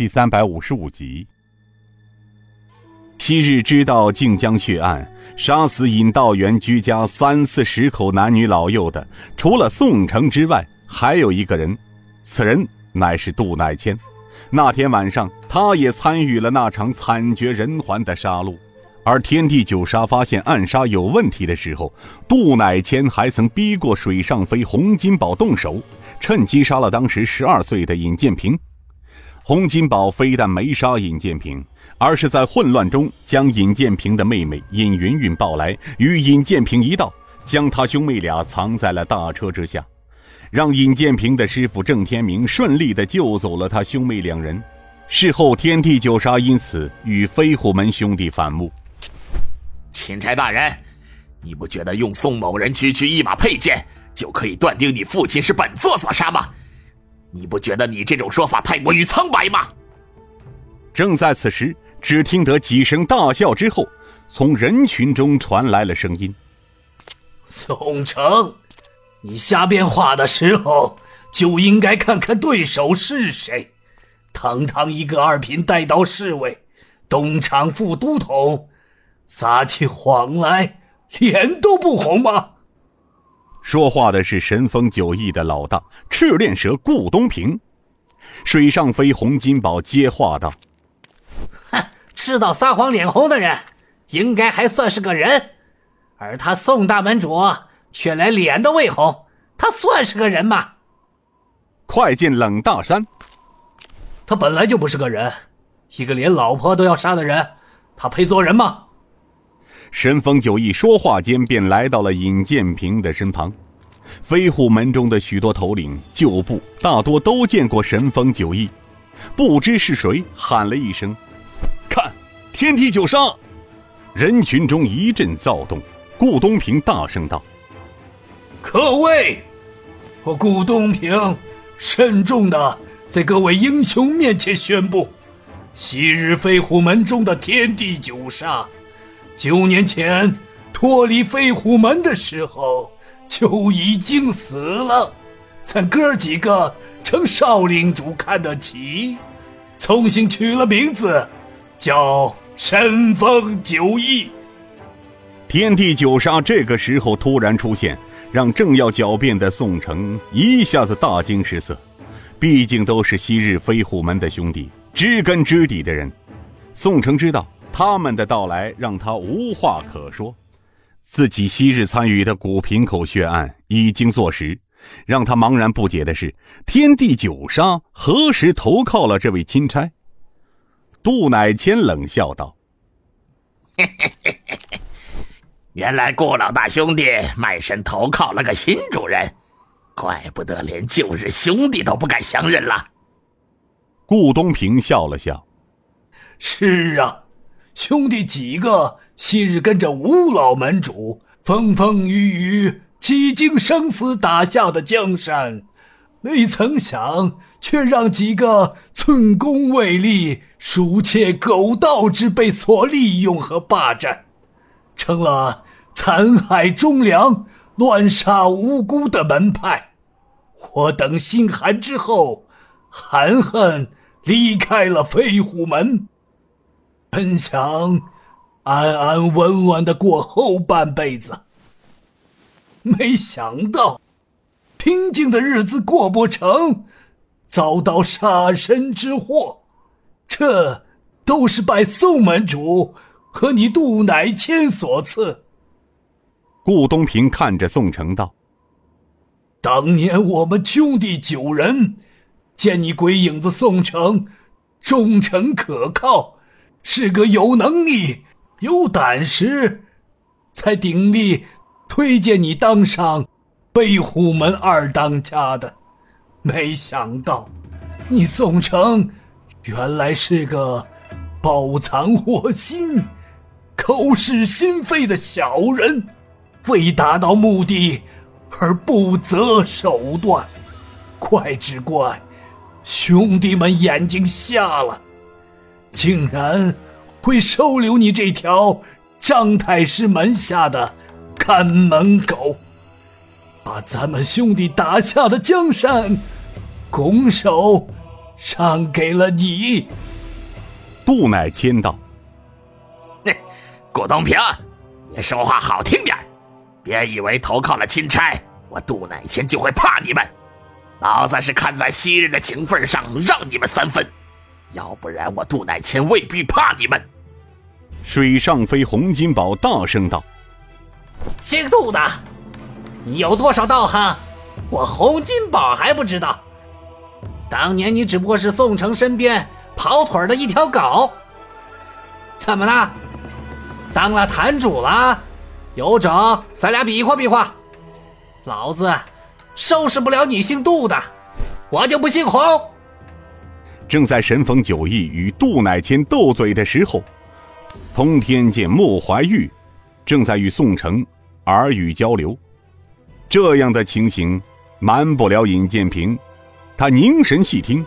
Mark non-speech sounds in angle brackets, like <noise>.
第三百五十五集。昔日知道靖江血案，杀死尹道元居家三四十口男女老幼的，除了宋城之外，还有一个人，此人乃是杜乃谦。那天晚上，他也参与了那场惨绝人寰的杀戮。而天地九杀发现暗杀有问题的时候，杜乃谦还曾逼过水上飞洪金宝动手，趁机杀了当时十二岁的尹建平。洪金宝非但没杀尹建平，而是在混乱中将尹建平的妹妹尹云云抱来，与尹建平一道将他兄妹俩藏在了大车之下，让尹建平的师傅郑天明顺利地救走了他兄妹两人。事后，天地九杀因此与飞虎门兄弟反目。钦差大人，你不觉得用宋某人区区一把佩剑就可以断定你父亲是本座所杀吗？你不觉得你这种说法太过于苍白吗？正在此时，只听得几声大笑之后，从人群中传来了声音：“宋城，你瞎编话的时候就应该看看对手是谁。堂堂一个二品带刀侍卫，东厂副都统。”撒起谎来，脸都不红吗？说话的是神风九翼的老大赤练蛇顾东平。水上飞洪金宝接话道：“哼，知道撒谎脸红的人，应该还算是个人，而他宋大门主却连脸都未红，他算是个人吗？”快进冷大山，他本来就不是个人，一个连老婆都要杀的人，他配做人吗？神风九翼说话间，便来到了尹建平的身旁。飞虎门中的许多头领旧部，大多都见过神风九翼，不知是谁，喊了一声：“看，天梯九杀！”人群中一阵躁动。顾东平大声道：“各位，我顾东平慎重的在各位英雄面前宣布，昔日飞虎门中的天地九杀。”九年前脱离飞虎门的时候就已经死了，咱哥几个成少领主看得起，重新取了名字，叫神风九翼。天地九杀这个时候突然出现，让正要狡辩的宋城一下子大惊失色。毕竟都是昔日飞虎门的兄弟，知根知底的人。宋城知道。他们的到来让他无话可说，自己昔日参与的古平口血案已经坐实。让他茫然不解的是，天地九杀何时投靠了这位钦差？杜乃谦冷笑道：“ <laughs> 原来顾老大兄弟卖身投靠了个新主人，怪不得连旧日兄弟都不敢相认了。”顾东平笑了笑：“是啊。”兄弟几个昔日跟着吴老门主风风雨雨、几经生死打下的江山，没曾想却让几个寸功未立、鼠窃狗盗之辈所利用和霸占，成了残害忠良、乱杀无辜的门派。我等心寒之后，含恨离开了飞虎门。本想安安稳稳的过后半辈子，没想到平静的日子过不成，遭到杀身之祸。这都是拜宋门主和你杜乃谦所赐。顾东平看着宋城道：“当年我们兄弟九人，见你鬼影子宋城忠诚可靠。”是个有能力、有胆识，才鼎力推荐你当上飞虎门二当家的。没想到，你宋城原来是个包藏祸心、口是心非的小人，为达到目的而不择手段。怪只怪兄弟们眼睛瞎了。竟然会收留你这条张太师门下的看门狗，把咱们兄弟打下的江山拱手让给了你。杜乃谦道：“ <laughs> 哼，顾东平，你说话好听点别以为投靠了钦差，我杜乃谦就会怕你们。老子是看在昔日的情分上，让你们三分，要不然我杜乃谦未必怕你们。”水上飞洪金宝大声道：“姓杜的，你有多少道行，我洪金宝还不知道。当年你只不过是宋城身边跑腿的一条狗，怎么了？当了坛主了？有种，咱俩比划比划。老子收拾不了你姓杜的，我就不姓洪。”正在神逢九翼与杜乃谦斗嘴的时候。通天见莫怀玉正在与宋城耳语交流，这样的情形瞒不了尹建平，他凝神细听，